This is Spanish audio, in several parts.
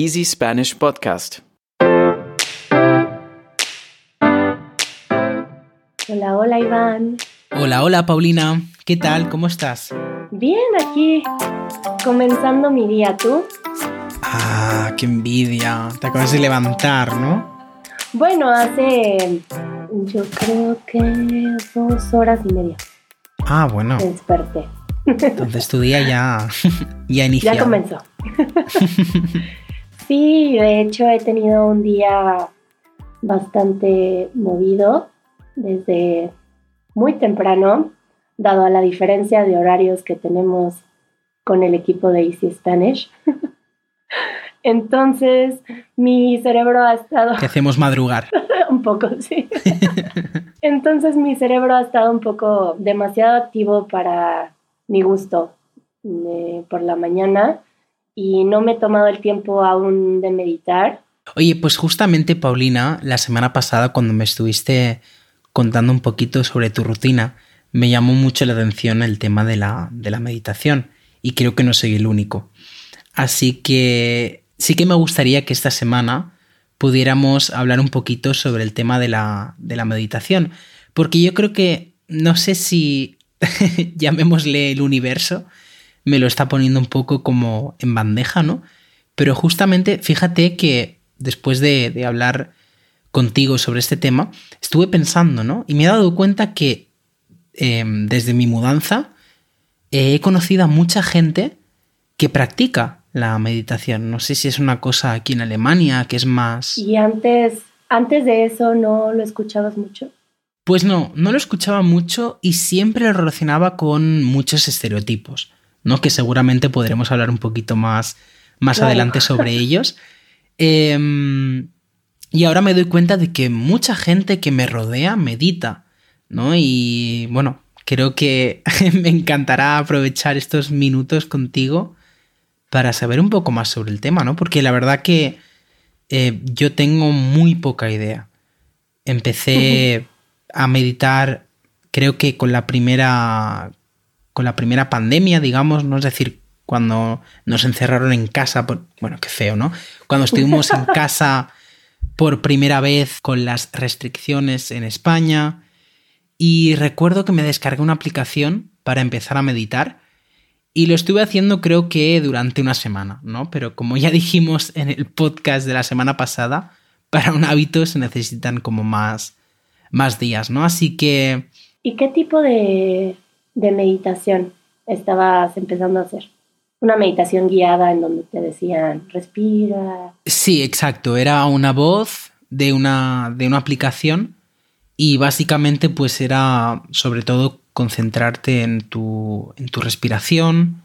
Easy Spanish Podcast. Hola, hola Iván. Hola, hola Paulina. ¿Qué tal? ¿Cómo estás? Bien, aquí comenzando mi día, ¿tú? Ah, qué envidia. Te acabas de levantar, ¿no? Bueno, hace yo creo que dos horas y media. Ah, bueno. Me desperté. Entonces tu día ya, ya inició. Ya comenzó. sí, de hecho he tenido un día bastante movido desde muy temprano, dado a la diferencia de horarios que tenemos con el equipo de Easy Spanish. Entonces, mi cerebro ha estado... Te hacemos madrugar. un poco, sí. Entonces, mi cerebro ha estado un poco demasiado activo para mi gusto eh, por la mañana y no me he tomado el tiempo aún de meditar. Oye, pues justamente, Paulina, la semana pasada cuando me estuviste contando un poquito sobre tu rutina, me llamó mucho la atención el tema de la, de la meditación y creo que no soy el único. Así que sí que me gustaría que esta semana pudiéramos hablar un poquito sobre el tema de la, de la meditación, porque yo creo que, no sé si llamémosle el universo, me lo está poniendo un poco como en bandeja, ¿no? Pero justamente fíjate que después de, de hablar contigo sobre este tema, estuve pensando, ¿no? Y me he dado cuenta que eh, desde mi mudanza eh, he conocido a mucha gente que practica la meditación. No sé si es una cosa aquí en Alemania que es más... ¿Y antes, antes de eso no lo escuchabas mucho? Pues no, no lo escuchaba mucho y siempre lo relacionaba con muchos estereotipos, ¿no? Que seguramente podremos hablar un poquito más, más Claro. adelante sobre ellos. Em, y ahora me doy cuenta de que mucha gente que me rodea medita, ¿no? Y bueno, creo que me encantará aprovechar estos minutos contigo para saber un poco más sobre el tema, ¿no? Porque la verdad que eh, yo tengo muy poca idea. Empecé a meditar, creo que con la primera. Con la primera pandemia, digamos, ¿no? Es decir, cuando nos encerraron en casa. por- bueno, qué feo, ¿no? Cuando estuvimos en casa por primera vez con las restricciones en España. Y recuerdo que me descargué una aplicación para empezar a meditar. Y lo estuve haciendo creo que durante una semana, ¿no? Pero como ya dijimos en el podcast de la semana pasada, para un hábito se necesitan como más, más días, ¿no? Así que ¿Y qué tipo de, de meditación estabas empezando a hacer? Una meditación guiada en donde te decían, respira. sí, exacto, era una voz de una, de una aplicación y básicamente pues era sobre todo concentrarte en tu, en tu respiración,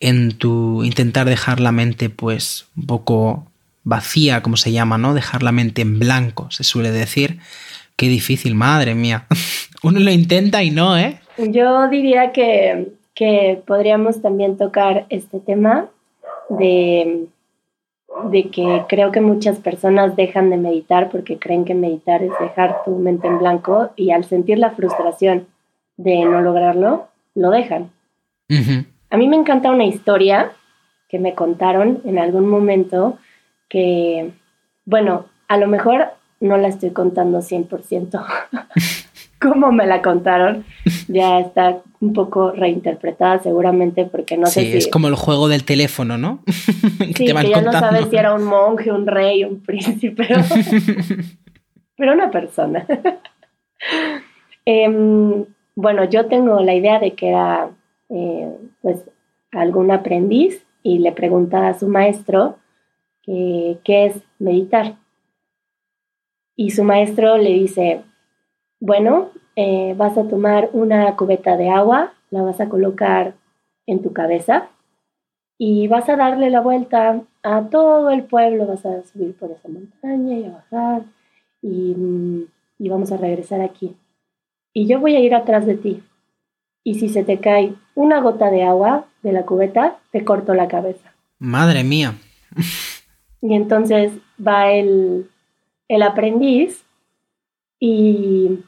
en tu intentar dejar la mente pues un poco vacía, como se llama, ¿no? Dejar la mente en blanco, se suele decir. Qué difícil, madre mía. Uno lo intenta y no, ¿eh? Yo diría que, que podríamos también tocar este tema de, de que creo que muchas personas dejan de meditar porque creen que meditar es dejar tu mente en blanco y al sentir la frustración de no lograrlo, lo dejan. A mí me encanta una historia que me contaron en algún momento que, bueno, a lo mejor no la estoy contando 100% como me la contaron. Ya está un poco reinterpretada seguramente porque no sí, sé si... es como el juego del teléfono, ¿no? que Sí, te van que ya no contando. sabes si era un monje, un rey, un príncipe, pero, pero una persona. Em, bueno, yo tengo la idea de que era eh, pues algún aprendiz y le pregunta a su maestro que- qué es meditar. Y su maestro le dice, bueno, eh, vas a tomar una cubeta de agua, la vas a colocar en tu cabeza y vas a darle la vuelta a todo el pueblo, vas a subir por esa montaña y a bajar y, mm, y vamos a regresar aquí. Y yo voy a ir atrás de ti. Y si se te cae una gota de agua de la cubeta, te corto la cabeza. Madre mía. Y entonces va el, el aprendiz y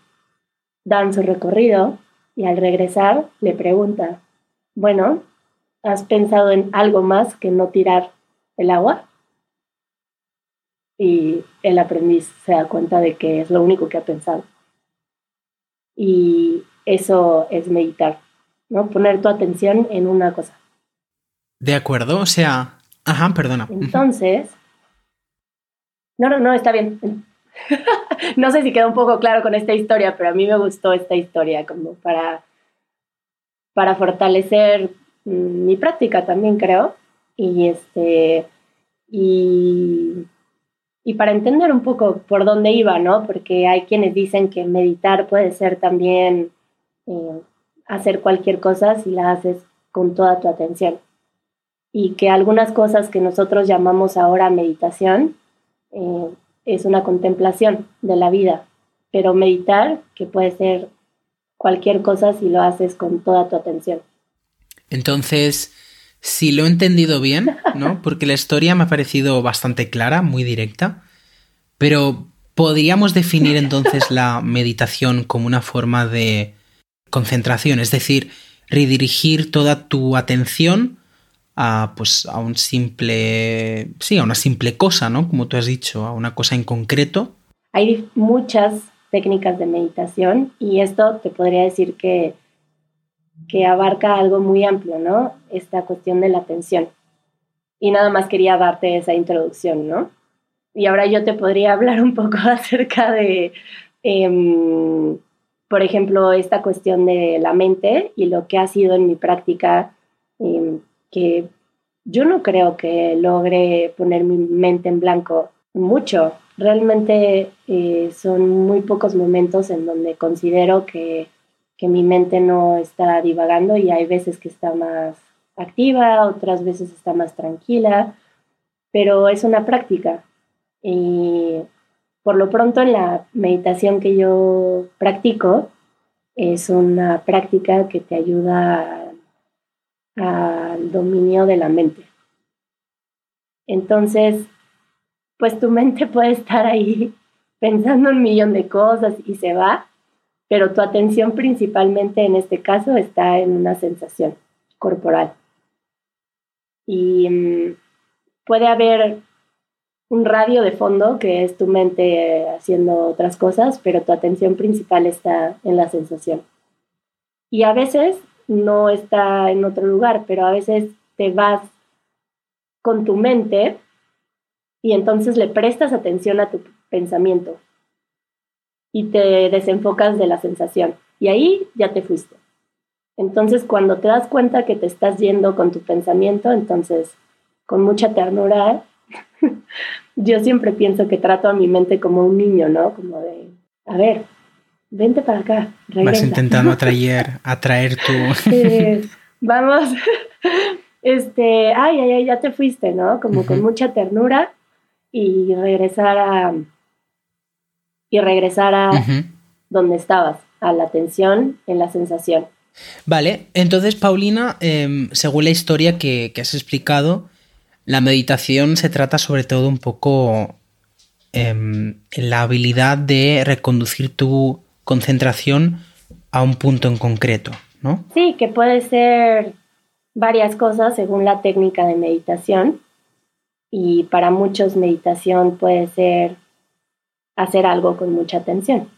dan su recorrido y al regresar le pregunta, bueno, ¿has pensado en algo más que no tirar el agua? y el aprendiz se da cuenta de que es lo único que ha pensado. Y eso es meditar, ¿no? Poner tu atención en una cosa. De acuerdo, o sea, ajá, perdona. Entonces, no, no, no, está bien. no sé si queda un poco claro con esta historia, pero a mí me gustó esta historia como para, para fortalecer mm, mi práctica también, creo. Y este, y, y para entender un poco por dónde iba, ¿no? Porque hay quienes dicen que meditar puede ser también eh, hacer cualquier cosa si la haces con toda tu atención. Y que algunas cosas que nosotros llamamos ahora meditación eh, es una contemplación de la vida, pero meditar, que puede ser cualquier cosa si lo haces con toda tu atención. Entonces, si lo he entendido bien, ¿no? Porque la historia me ha parecido bastante clara, muy directa, pero podríamos definir entonces la meditación como una forma de concentración, es decir, redirigir toda tu atención a pues a un simple sí, a una simple cosa, ¿no? Como tú has dicho, a una cosa en concreto. Hay muchas técnicas de meditación y esto te podría decir que que abarca algo muy amplio, ¿no? Esta cuestión de la atención. Y nada más quería darte esa introducción, ¿no? Y ahora yo te podría hablar un poco acerca de, em, por ejemplo, esta cuestión de la mente y lo que ha sido en mi práctica, que yo no creo que logre poner mi mente en blanco mucho. Realmente eh, son muy pocos momentos en donde considero que que mi mente no está divagando y hay veces que está más activa, otras veces está más tranquila, pero es una práctica. Y por lo pronto en la meditación que yo practico, es una práctica que te ayuda al dominio de la mente. Entonces, pues tu mente puede estar ahí pensando un millón de cosas y se va, pero tu atención principalmente en este caso está en una sensación corporal. Y mm, puede haber un radio de fondo que es tu mente haciendo otras cosas, pero tu atención principal está en la sensación. Y a veces no está en otro lugar, pero a veces te vas con tu mente y entonces le prestas atención a tu pensamiento y te desenfocas de la sensación. Y ahí ya te fuiste. Entonces, cuando te das cuenta que te estás yendo con tu pensamiento, entonces, con mucha ternura, yo siempre pienso que trato a mi mente como un niño, ¿no? Como de, a ver, vente para acá. Vas intentando atraer, atraer tu... vamos, este, ay, ay, ay, ya te fuiste, ¿no? Como con mucha ternura y regresar a, y regresar a donde estabas, a la atención, en la sensación. Vale, entonces Paulina, em, según la historia que, has explicado, la meditación se trata sobre todo un poco en la habilidad de reconducir tu concentración a un punto en concreto, ¿no? Sí, que puede ser varias cosas según la técnica de meditación. Y para muchos meditación puede ser hacer algo con mucha atención.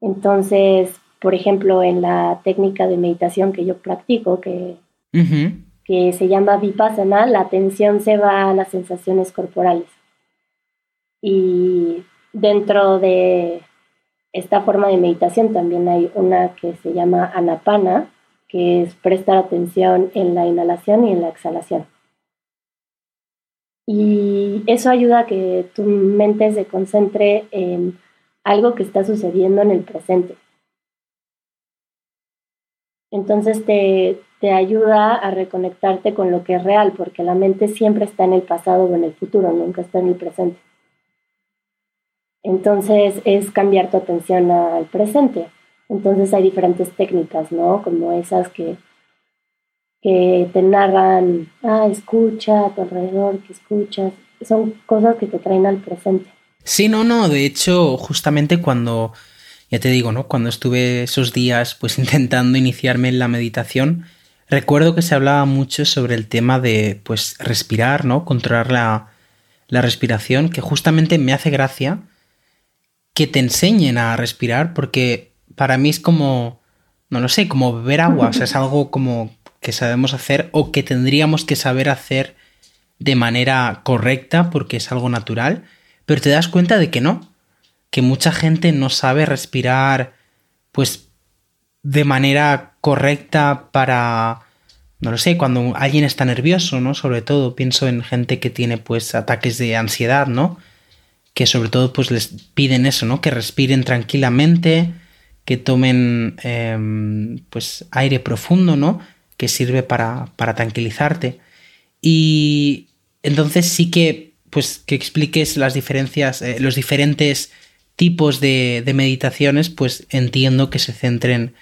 Entonces, por ejemplo, en la técnica de meditación que yo practico, que, que se llama vipassana, la atención se va a las sensaciones corporales. Y dentro de esta forma de meditación también hay una que se llama anapana, que es prestar atención en la inhalación y en la exhalación. Y eso ayuda a que tu mente se concentre en algo que está sucediendo en el presente. Entonces te, te ayuda a reconectarte con lo que es real, porque la mente siempre está en el pasado o en el futuro, nunca está en el presente. Entonces es cambiar tu atención al presente. Entonces hay diferentes técnicas, ¿no? Como esas que que te narran, ah, escucha a tu alrededor, que escuchas. Son cosas que te traen al presente. Sí, no, no. De hecho, justamente cuando, ya te digo, ¿no? Cuando estuve esos días pues intentando iniciarme en la meditación, recuerdo que se hablaba mucho sobre el tema de pues respirar, ¿no? Controlar la, la respiración, que justamente me hace gracia que te enseñen a respirar, porque para mí es como, no lo sé, como beber agua, o sea, es algo como que sabemos hacer o que tendríamos que saber hacer de manera correcta porque es algo natural, pero te das cuenta de que no, que mucha gente no sabe respirar pues de manera correcta para no lo sé, cuando alguien está nervioso, ¿no? Sobre todo pienso en gente que tiene pues ataques de ansiedad, ¿no? Que sobre todo pues les piden eso, ¿no? Que respiren tranquilamente, que tomen em, pues aire profundo, ¿no? Que sirve para, para tranquilizarte. Y entonces sí que pues que expliques las diferencias, eh, los diferentes tipos de, de meditaciones, pues entiendo que se centren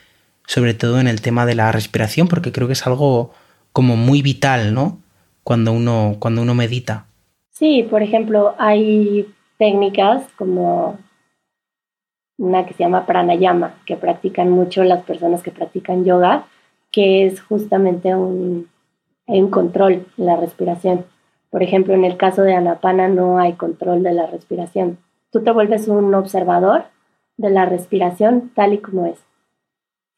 sobre todo en el tema de la respiración, porque creo que es algo como muy vital, ¿no? Cuando uno, cuando uno medita. Sí, por ejemplo, hay técnicas como una que se llama pranayama, que practican mucho las personas que practican yoga, que es justamente un, un control en la respiración. Por ejemplo, en el caso de Anapana no hay control de la respiración. Tú te vuelves un observador de la respiración tal y como es.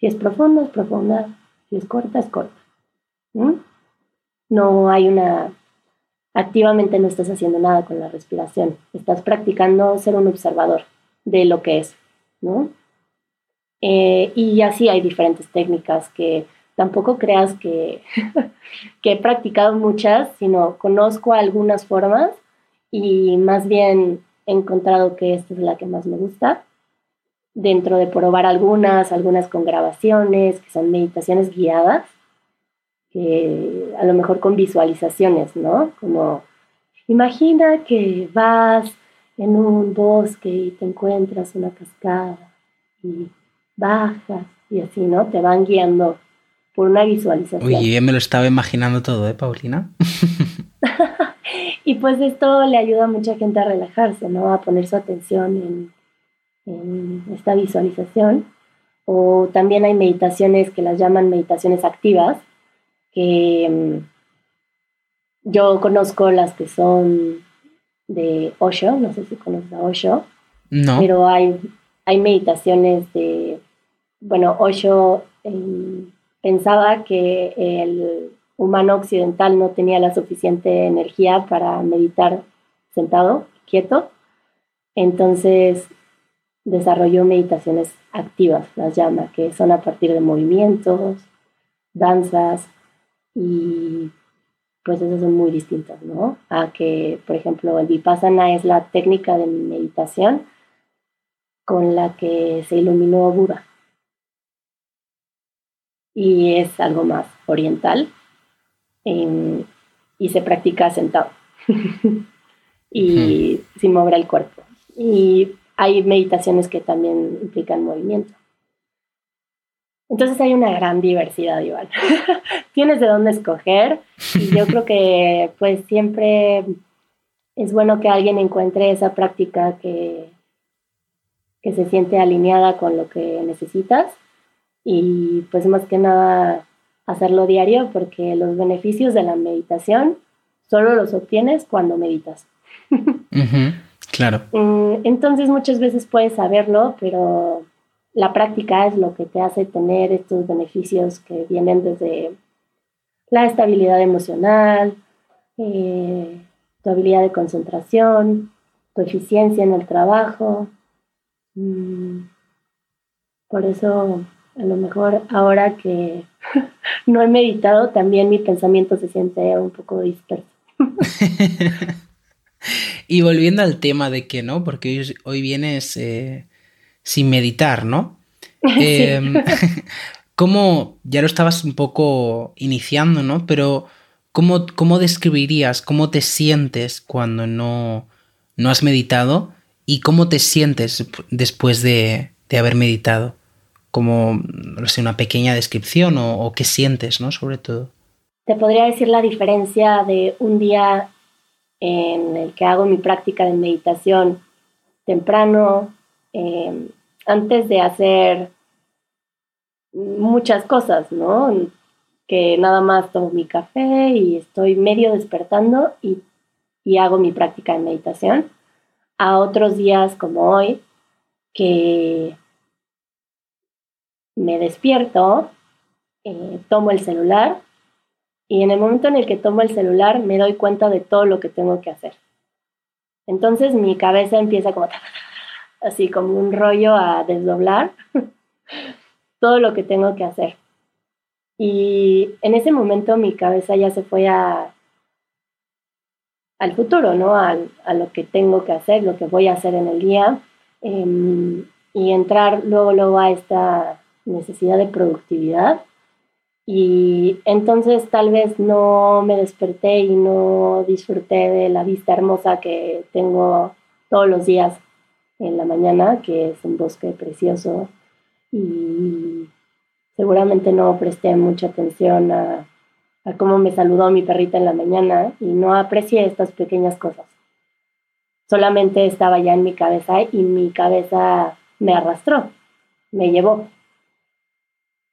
Si es profunda, es profunda. Si es corta, es corta. No hay una... Activamente no estás haciendo nada con la respiración. Estás practicando ser un observador de lo que es. ¿no? Eh, y así hay diferentes técnicas que tampoco creas que, que he practicado muchas, sino conozco algunas formas y más bien he encontrado que esta es la que más me gusta dentro de probar algunas, algunas con grabaciones, que son meditaciones guiadas, que a lo mejor con visualizaciones, ¿no? Como imagina que vas en un bosque y te encuentras una cascada y bajas y así, ¿no? Te van guiando por una visualización. Uy, yo me lo estaba imaginando todo, ¿eh, Paulina? y pues esto le ayuda a mucha gente a relajarse, ¿no? A poner su atención en en esta visualización. O también hay meditaciones que las llaman meditaciones activas, que mm, yo conozco las que son de Osho, no sé si conoces a Osho, no. pero hay, hay meditaciones de, bueno, Osho em, pensaba que el humano occidental no tenía la suficiente energía para meditar sentado, quieto, entonces desarrolló meditaciones activas, las llama, que son a partir de movimientos, danzas y pues esas son muy distintas, ¿no? A que, por ejemplo, el vipassana es la técnica de meditación con la que se iluminó Buda. Y es algo más oriental em, y se practica sentado y sin mover el cuerpo. Y hay meditaciones que también implican movimiento. Entonces hay una gran diversidad, igual. Tienes de dónde escoger y yo creo que pues siempre es bueno que alguien encuentre esa práctica que, que se siente alineada con lo que necesitas y pues más que nada hacerlo diario porque los beneficios de la meditación solo los obtienes cuando meditas. Claro. Mm, entonces muchas veces puedes saberlo, pero la práctica es lo que te hace tener estos beneficios que vienen desde la estabilidad emocional, eh, tu habilidad de concentración, tu eficiencia en el trabajo. Mm, por eso, a lo mejor ahora que no he meditado, también mi pensamiento se siente un poco disperso. Y volviendo al tema de que no, porque hoy, vienes eh, sin meditar, ¿no? Em, ¿Cómo, ya lo estabas un poco iniciando, ¿no? Pero ¿cómo, cómo describirías, cómo te sientes cuando no, no has meditado y cómo te sientes después de, de haber meditado? Como, no sé, una pequeña descripción o, o qué sientes, ¿no? Sobre todo. Te podría decir la diferencia de un día en el que hago mi práctica de meditación temprano, em, antes de hacer muchas cosas, ¿no? Que nada más tomo mi café y estoy medio despertando y y hago mi práctica de meditación, a otros días como hoy, que me despierto, eh, tomo el celular y en el momento en el que tomo el celular me doy cuenta de todo lo que tengo que hacer. Entonces mi cabeza empieza como así como un rollo a desdoblar todo lo que tengo que hacer. Y en ese momento mi cabeza ya se fue al futuro, ¿no? A, a, lo que tengo que hacer, lo que voy a hacer en el día. Em, y entrar luego, luego a esta necesidad de productividad. Y entonces tal vez no me desperté y no disfruté de la vista hermosa que tengo todos los días en la mañana, que es un bosque precioso. Y seguramente no presté mucha atención a, a cómo me saludó mi perrita en la mañana y no aprecié estas pequeñas cosas. Solamente estaba ya en mi cabeza y mi cabeza me arrastró, me llevó.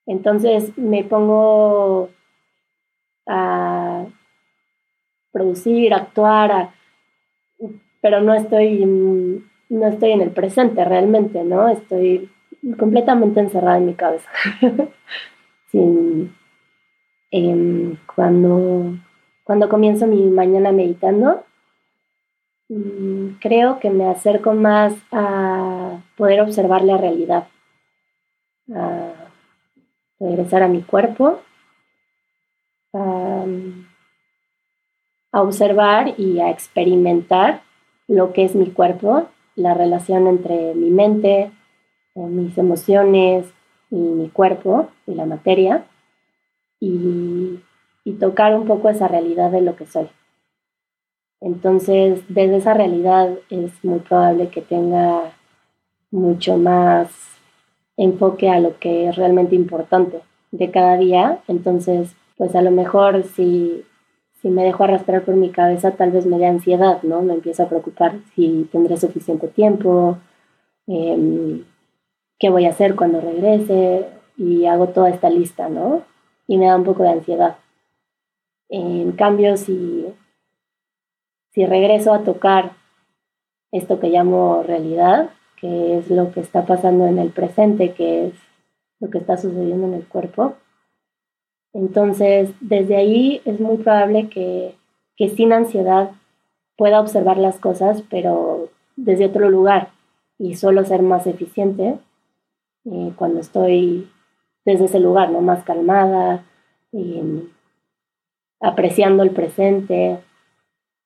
Entonces me pongo a producir, actuar, pero no estoy, no estoy en el presente realmente, ¿no? Estoy completamente encerrada en mi cabeza. Em, cuando, cuando comienzo mi mañana meditando, mm, creo que me acerco más a poder observar la realidad, a regresar a mi cuerpo, a, observar y a experimentar lo que es mi cuerpo, la relación entre mi mente, eh, mis emociones y mi cuerpo y la materia y, tocar un poco esa realidad de lo que soy. Entonces, desde esa realidad es muy probable que tenga mucho más enfoque a lo que es realmente importante de cada día. Entonces, pues a lo mejor si, si me dejo arrastrar por mi cabeza, tal vez me dé ansiedad, ¿no? Me empiezo a preocupar si tendré suficiente tiempo, em, qué voy a hacer cuando regrese y hago toda esta lista, ¿no? y me da un poco de ansiedad. En cambio, si regreso a tocar esto que llamo realidad, que es lo que está pasando en el presente, que es lo que está sucediendo en el cuerpo, entonces desde ahí es muy probable que, que sin ansiedad pueda observar las cosas, pero desde otro lugar y solo ser más eficiente eh, cuando estoy desde ese lugar, ¿no? Más calmada, em, apreciando el presente.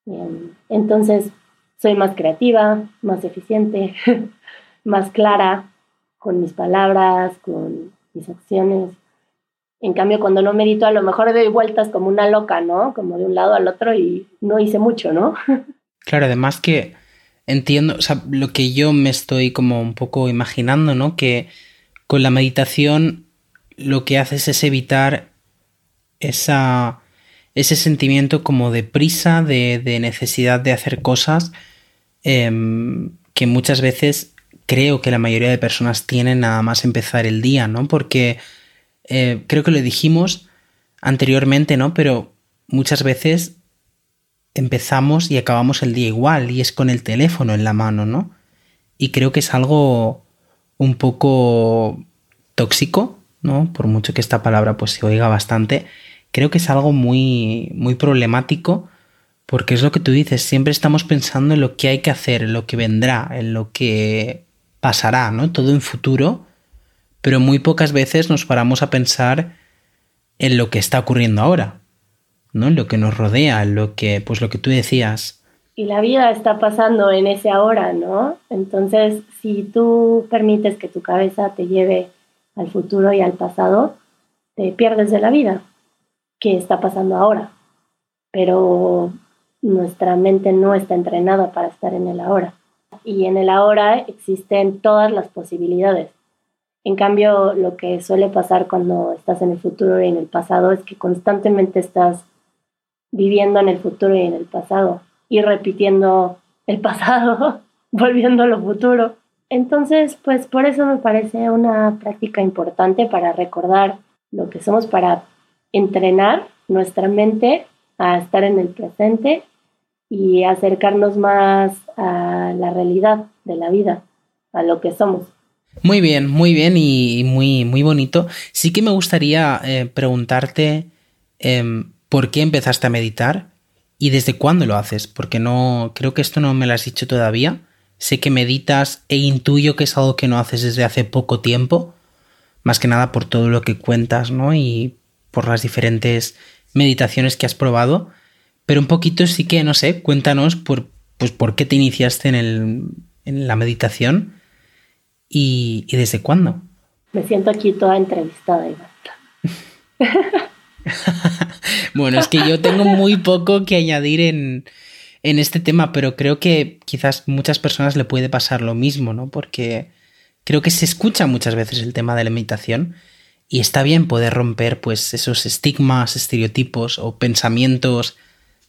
Em, entonces, soy más creativa, más eficiente, más clara con mis palabras, con mis acciones. En cambio, cuando no medito, a lo mejor doy vueltas como una loca, ¿no? Como de un lado al otro y no hice mucho, ¿no? claro, además que entiendo, o sea, lo que yo me estoy como un poco imaginando, ¿no? Que con la meditación lo que haces es evitar esa, ese sentimiento como de prisa, de, necesidad de hacer cosas em, que muchas veces creo que la mayoría de personas tienen nada más empezar el día, ¿no? Porque eh, creo que lo dijimos anteriormente, ¿no? Pero muchas veces empezamos y acabamos el día igual y es con el teléfono en la mano, ¿no? Y creo que es algo un poco tóxico ¿no? Por mucho que esta palabra pues se oiga bastante, creo que es algo muy, muy problemático porque es lo que tú dices, siempre estamos pensando en lo que hay que hacer, en lo que vendrá, en lo que pasará, ¿no? Todo en futuro, pero muy pocas veces nos paramos a pensar en lo que está ocurriendo ahora, ¿no? En lo que nos rodea, en lo que, pues lo que tú decías. Y la vida está pasando en ese ahora, ¿no? Entonces, si tú permites que tu cabeza te lleve al futuro y al pasado, te pierdes de la vida, que está pasando ahora. Pero nuestra mente no está entrenada para estar en el ahora. Y en el ahora existen todas las posibilidades. En cambio, lo que suele pasar cuando estás en el futuro y en el pasado es que constantemente estás viviendo en el futuro y en el pasado y repitiendo el pasado, volviendo a lo futuro. Entonces, pues por eso me parece una práctica importante para recordar lo que somos, para entrenar nuestra mente a estar en el presente y acercarnos más a la realidad de la vida, a lo que somos. Muy bien, muy bien y muy, muy bonito. Sí que me gustaría eh, preguntarte em, por qué empezaste a meditar y desde cuándo lo haces, porque no creo que esto no me lo has dicho todavía. Sé que meditas e intuyo que es algo que no haces desde hace poco tiempo, más que nada por todo lo que cuentas, ¿no? Y por las diferentes meditaciones que has probado. Pero un poquito sí que, no sé, cuéntanos por, pues, por qué te iniciaste en, el, en la meditación y, desde cuándo. Me siento aquí toda entrevistada, Iván. bueno, es que yo tengo muy poco que añadir en, en este tema, pero creo que quizás muchas personas le puede pasar lo mismo, ¿no? Porque creo que se escucha muchas veces el tema de la meditación y está bien poder romper pues esos estigmas, estereotipos o pensamientos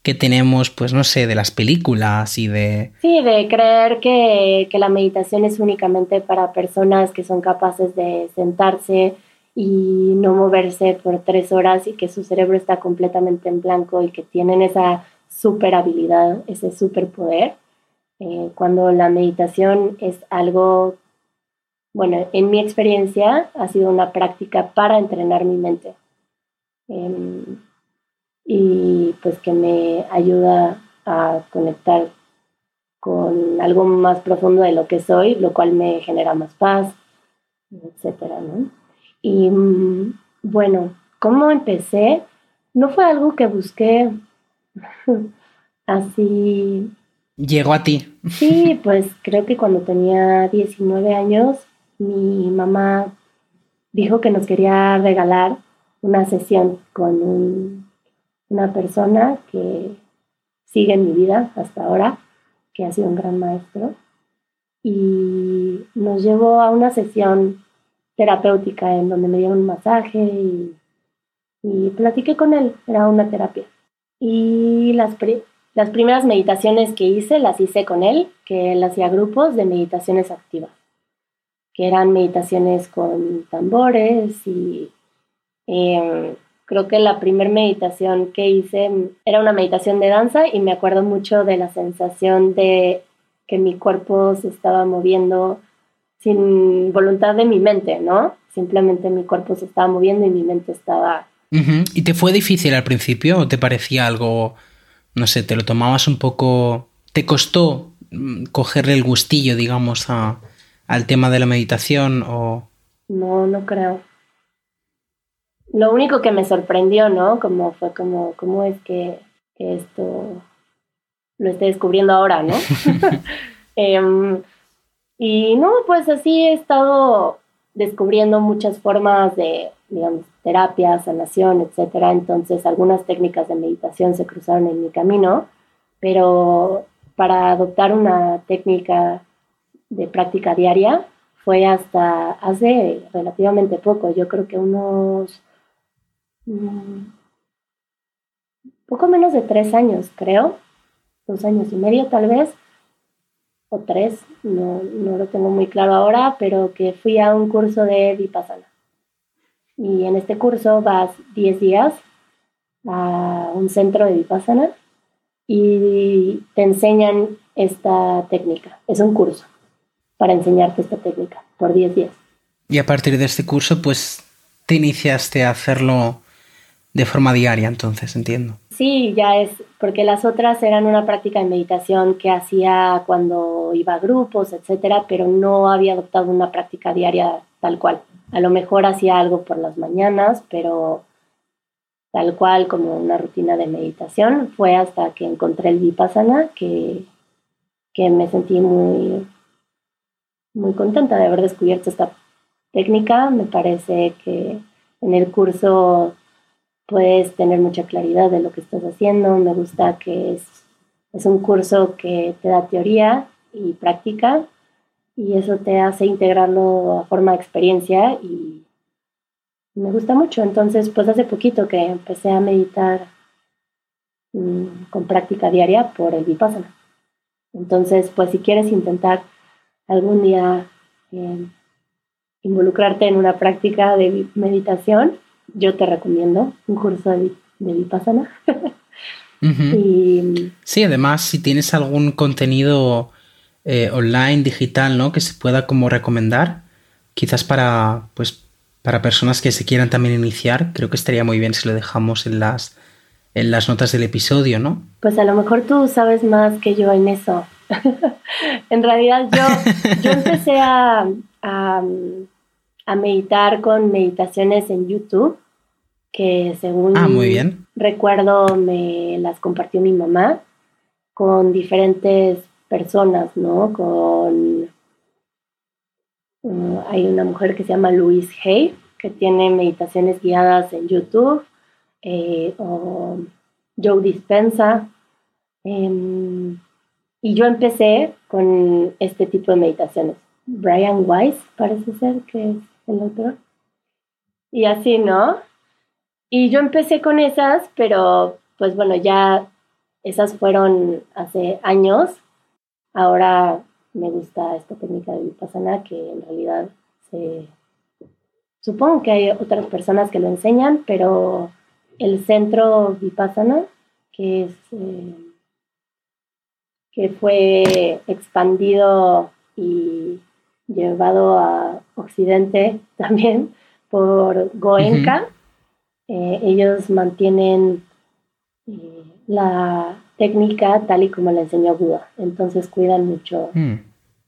que tenemos, pues no sé, de las películas y de... Sí, de creer que, que la meditación es únicamente para personas que son capaces de sentarse y no moverse por tres horas y que su cerebro está completamente en blanco y que tienen esa super habilidad, ese superpoder, eh, cuando la meditación es algo, bueno, en mi experiencia ha sido una práctica para entrenar mi mente. Em, y pues que me ayuda a conectar con algo más profundo de lo que soy, lo cual me genera más paz, etcétera, ¿no? Y mm, bueno, ¿cómo empecé? No fue algo que busqué así. Llegó a ti. Sí, pues creo que cuando tenía 19 años, mi mamá dijo que nos quería regalar una sesión con un una persona que sigue en mi vida hasta ahora, que ha sido un gran maestro, y nos llevó a una sesión terapéutica en donde me dieron un masaje y, platiqué con él, era una terapia. Y las, las primeras meditaciones que hice las hice con él, que él hacía grupos de meditaciones activas, que eran meditaciones con tambores y eh, Creo que la primera meditación que hice era una meditación de danza y me acuerdo mucho de la sensación de que mi cuerpo se estaba moviendo sin voluntad de mi mente, ¿no? Simplemente mi cuerpo se estaba moviendo y mi mente estaba... ¿Y te fue difícil al principio o te parecía algo, no sé, te lo tomabas un poco... ¿Te costó mm, cogerle el gustillo, digamos, a, al tema de la meditación o...? No, no creo lo único que me sorprendió, ¿no? Como fue como, ¿cómo es que, esto lo estoy descubriendo ahora, ¿no? Em, y no, pues así he estado descubriendo muchas formas de, digamos, terapia, sanación, etcétera. Entonces, algunas técnicas de meditación se cruzaron en mi camino, pero para adoptar una técnica de práctica diaria fue hasta hace relativamente poco, yo creo que unos. Poco menos de tres años, creo, dos años y medio tal vez, o tres, no, no lo tengo muy claro ahora, pero que fui a un curso de Vipassana. Y en este curso vas 10 días a un centro de Vipassana y te enseñan esta técnica. Es un curso para enseñarte esta técnica por 10 días. Y a partir de este curso, pues te iniciaste a hacerlo de forma diaria, entonces, entiendo. Sí, ya es, porque las otras eran una práctica de meditación que hacía cuando iba a grupos, etcétera, pero no había adoptado una práctica diaria tal cual. A lo mejor hacía algo por las mañanas, pero tal cual como una rutina de meditación. Fue hasta que encontré el Vipassana que, que me sentí muy, muy contenta de haber descubierto esta técnica. Me parece que en el curso puedes tener mucha claridad de lo que estás haciendo. Me gusta que es, es un curso que te da teoría y práctica y eso te hace integrarlo a forma de experiencia y me gusta mucho. Entonces, pues hace poquito que empecé a meditar mm, con práctica diaria por el Vipassana. Entonces, pues si quieres intentar algún día eh, involucrarte en una práctica de meditación, yo te recomiendo un curso de, de Vipassana. Sí, además, si tienes algún contenido eh, online, digital, ¿no? Que se pueda como recomendar, quizás para, pues, para personas que se quieran también iniciar, creo que estaría muy bien si lo dejamos en las, en las notas del episodio, ¿no? Pues a lo mejor tú sabes más que yo en eso. en realidad yo, yo empecé a, a, meditar con meditaciones en YouTube, que según ah, muy bien. recuerdo me las compartió mi mamá con diferentes personas, ¿no? Con uh, hay una mujer que se llama Louise Hay, que tiene meditaciones guiadas en YouTube, eh, o Joe Dispensa. Em, y yo empecé con este tipo de meditaciones. Brian Weiss parece ser que es el otro. Y así, ¿no? Y yo empecé con esas, pero pues bueno, ya esas fueron hace años. Ahora me gusta esta técnica de Vipassana que en realidad se... Supongo que hay otras personas que lo enseñan, pero el centro Vipassana, que es... Eh, que fue expandido y llevado a Occidente también por Goenka. Eh, ellos mantienen eh, la técnica tal y como la enseñó Buda, entonces cuidan mucho mm.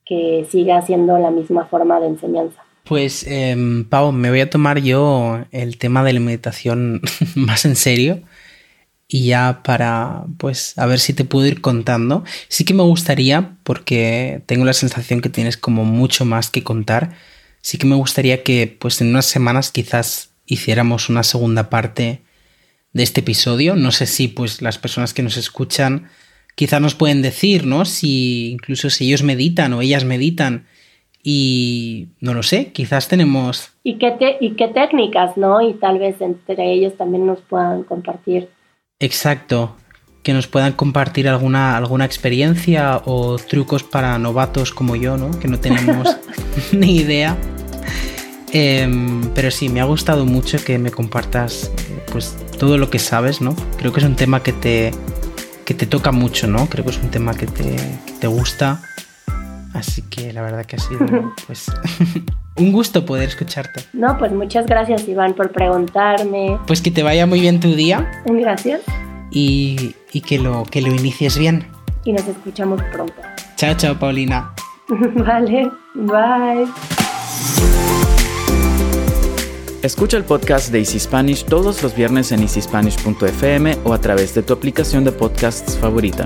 que siga siendo la misma forma de enseñanza. Pues, eh, Pau, me voy a tomar yo el tema de la meditación más en serio y ya para, pues, a ver si te puedo ir contando. Sí que me gustaría, porque tengo la sensación que tienes como mucho más que contar, sí que me gustaría que, pues, en unas semanas quizás hiciéramos una segunda parte de este episodio. No sé si, pues, las personas que nos escuchan quizás nos pueden decir, ¿no? Si incluso si ellos meditan o ellas meditan y no lo sé, quizás tenemos... ¿Y qué, y qué técnicas, ¿no? Y tal vez entre ellos también nos puedan compartir Exacto. Que nos puedan compartir alguna, alguna experiencia o trucos para novatos como yo, ¿no? Que no tenemos ni idea. Em, pero sí, me ha gustado mucho que me compartas pues todo lo que sabes, ¿no? Creo que es un tema que te, que te toca mucho, ¿no? Creo que es un tema que te, te gusta. Así que la verdad que ha sido pues un gusto poder escucharte. No, pues muchas gracias Iván por preguntarme. Pues que te vaya muy bien tu día. Gracias. Y, y que, lo, que lo inicies bien. Y nos escuchamos pronto. Chao, chao, Paulina. vale, bye. Escucha el podcast de Easy Spanish todos los viernes en easyspanish.fm o a través de tu aplicación de podcasts favorita.